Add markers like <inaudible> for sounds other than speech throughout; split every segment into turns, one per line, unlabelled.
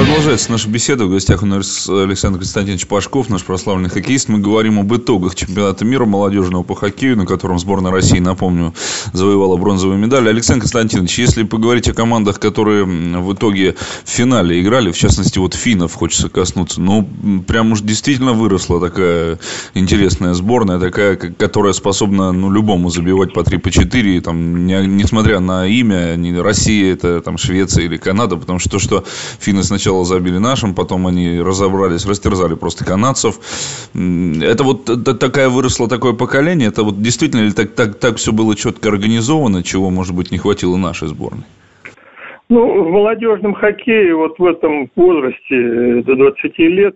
Продолжается наша беседа. В гостях у нас Александр Константинович Пашков, наш прославленный хоккеист. Мы говорим об итогах чемпионата мира молодежного по хоккею, на котором сборная России, напомню, завоевала бронзовую медаль. Александр Константинович, если поговорить о командах, которые в итоге в финале играли, в частности, вот финнов хочется коснуться, ну, прям уж действительно выросла такая интересная сборная, такая, которая способна, ну, любому забивать по 3, по 4, там, не, несмотря на имя, не Россия, это там Швеция или Канада, потому что то, что финны сначала сначала забили нашим, потом они разобрались, растерзали просто канадцев. Это вот такая выросла такое поколение, это вот действительно ли так, так, так все было четко организовано, чего, может быть, не хватило нашей сборной?
Ну, в молодежном хоккее вот в этом возрасте э, до 20 лет,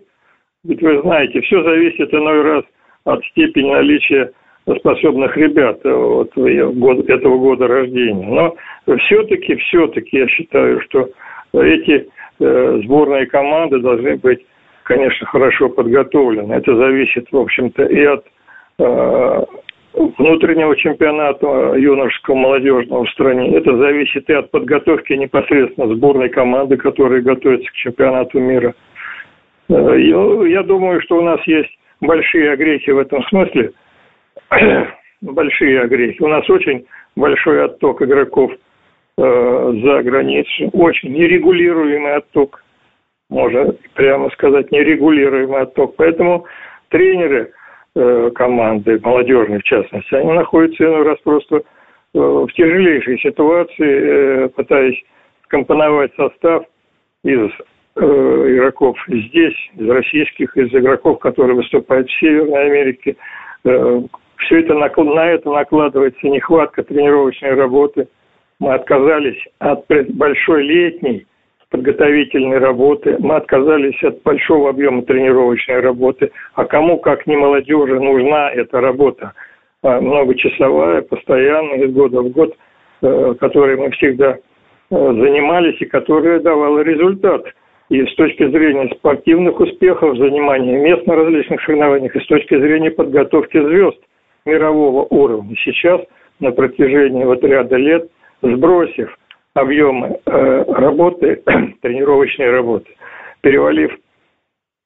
ведь вы знаете, все зависит иной раз от степени наличия способных ребят э, вот, этого года рождения. Но все-таки, все-таки я считаю, что эти сборные команды должны быть, конечно, хорошо подготовлены. Это зависит, в общем-то, и от э, внутреннего чемпионата юношеского молодежного в стране. Это зависит и от подготовки непосредственно сборной команды, которая готовится к чемпионату мира. Э, я думаю, что у нас есть большие огрехи в этом смысле. <clears throat> большие огрехи. У нас очень большой отток игроков – Э, за границу. Очень нерегулируемый отток, можно прямо сказать, нерегулируемый отток. Поэтому тренеры э, команды, молодежные в частности, они находятся иной раз просто э, в тяжелейшей ситуации, пытаясь скомпоновать состав из игроков здесь, из российских, из игроков, которые выступают в Северной Америке. Все это на это накладывается нехватка тренировочной работы – мы отказались от большой летней подготовительной работы, мы отказались от большого объема тренировочной работы. А кому, как не молодежи, нужна эта работа а, многочасовая, постоянная, из года в год, э, которой мы всегда э, занимались и которая давала результат. И с точки зрения спортивных успехов, занимания мест на различных соревнованиях, и с точки зрения подготовки звезд мирового уровня. Сейчас на протяжении вот ряда лет сбросив объемы э, работы, <clears throat> тренировочной работы, перевалив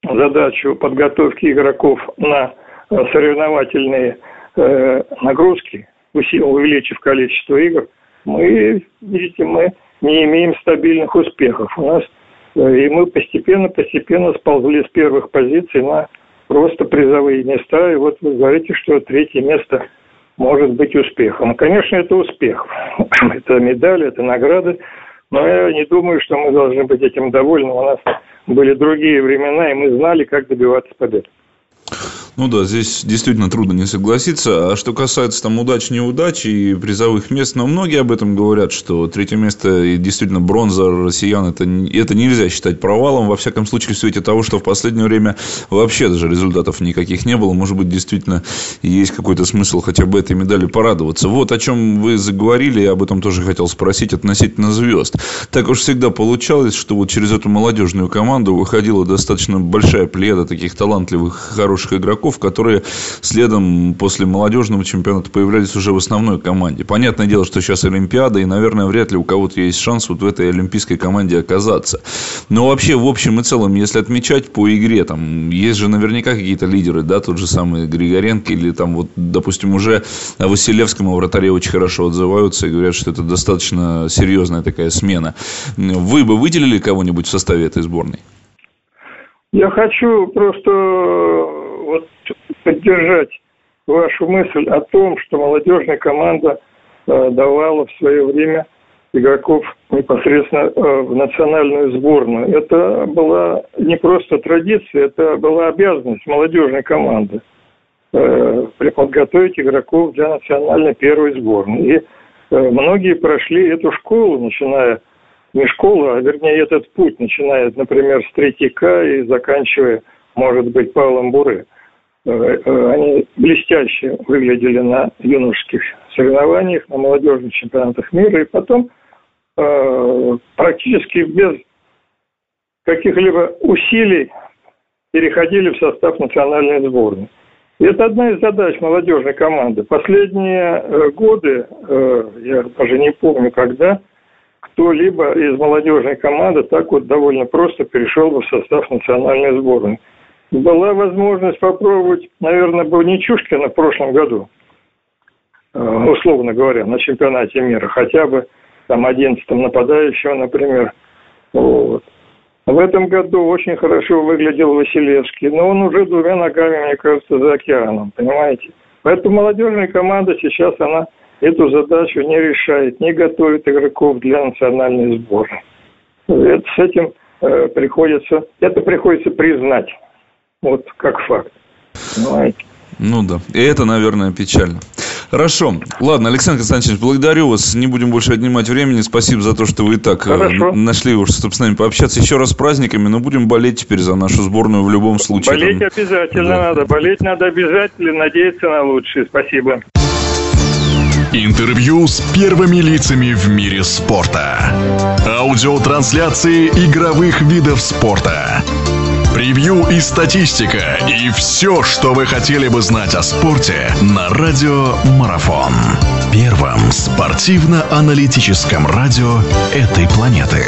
задачу подготовки игроков на э, соревновательные э, нагрузки, увеличив количество игр, мы, видите, мы не имеем стабильных успехов. У нас и мы постепенно-постепенно сползли с первых позиций на просто призовые места. И вот вы говорите, что третье место может быть успехом. Конечно, это успех. <clears throat> это медали, это награды. Но я не думаю, что мы должны быть этим довольны. У нас были другие времена, и мы знали, как добиваться побед.
Ну да, здесь действительно трудно не согласиться. А что касается там удач, неудач и призовых мест, но многие об этом говорят, что третье место и действительно бронза россиян, это, это нельзя считать провалом. Во всяком случае, в свете того, что в последнее время вообще даже результатов никаких не было. Может быть, действительно есть какой-то смысл хотя бы этой медали порадоваться. Вот о чем вы заговорили, я об этом тоже хотел спросить относительно звезд. Так уж всегда получалось, что вот через эту молодежную команду выходила достаточно большая пледа таких талантливых, хороших игроков, игроков, которые следом после молодежного чемпионата появлялись уже в основной команде. Понятное дело, что сейчас Олимпиада, и, наверное, вряд ли у кого-то есть шанс вот в этой олимпийской команде оказаться. Но вообще, в общем и целом, если отмечать по игре, там есть же наверняка какие-то лидеры, да, тот же самый Григоренко, или там вот, допустим, уже о Василевском о вратаре очень хорошо отзываются и говорят, что это достаточно серьезная такая смена. Вы бы выделили кого-нибудь в составе этой сборной?
Я хочу просто поддержать вашу мысль о том, что молодежная команда э, давала в свое время игроков непосредственно э, в национальную сборную. Это была не просто традиция, это была обязанность молодежной команды э, подготовить игроков для национальной первой сборной. И многие прошли эту школу, начиная не школу, а вернее этот путь, начиная, например, с Третьяка и заканчивая, может быть, Павлом Буре. Э, э, они блестяще выглядели на юношеских соревнованиях, на молодежных чемпионатах мира, и потом э, практически без каких-либо усилий переходили в состав национальной сборной. Это одна из задач молодежной команды. Последние годы, я даже не помню когда, кто-либо из молодежной команды так вот довольно просто перешел в состав национальной сборной. Была возможность попробовать, наверное, был не Чушкина в прошлом году, э, условно говоря, на чемпионате мира, хотя бы там 11 нападающего, например. Вот. В этом году очень хорошо выглядел Василевский, но он уже двумя ногами, мне кажется, за океаном, понимаете? Поэтому молодежная команда сейчас, она эту задачу не решает, не готовит игроков для национальной сборной. Это, с этим э, приходится, это приходится признать, вот как факт,
понимаете? Ну да, и это, наверное, печально. Хорошо. Ладно, Александр Константинович, благодарю вас. Не будем больше отнимать времени. Спасибо за то, что вы и так э, Хорошо. нашли уж, чтобы с нами пообщаться. Еще раз с праздниками, но будем болеть теперь за нашу сборную в любом случае.
Болеть Там... обязательно да. надо. Болеть надо обязательно. Надеяться на лучшее. Спасибо.
Интервью с первыми лицами в мире спорта. Аудиотрансляции игровых видов спорта превью и статистика, и все, что вы хотели бы знать о спорте на Радио Марафон. Первом спортивно-аналитическом радио этой планеты.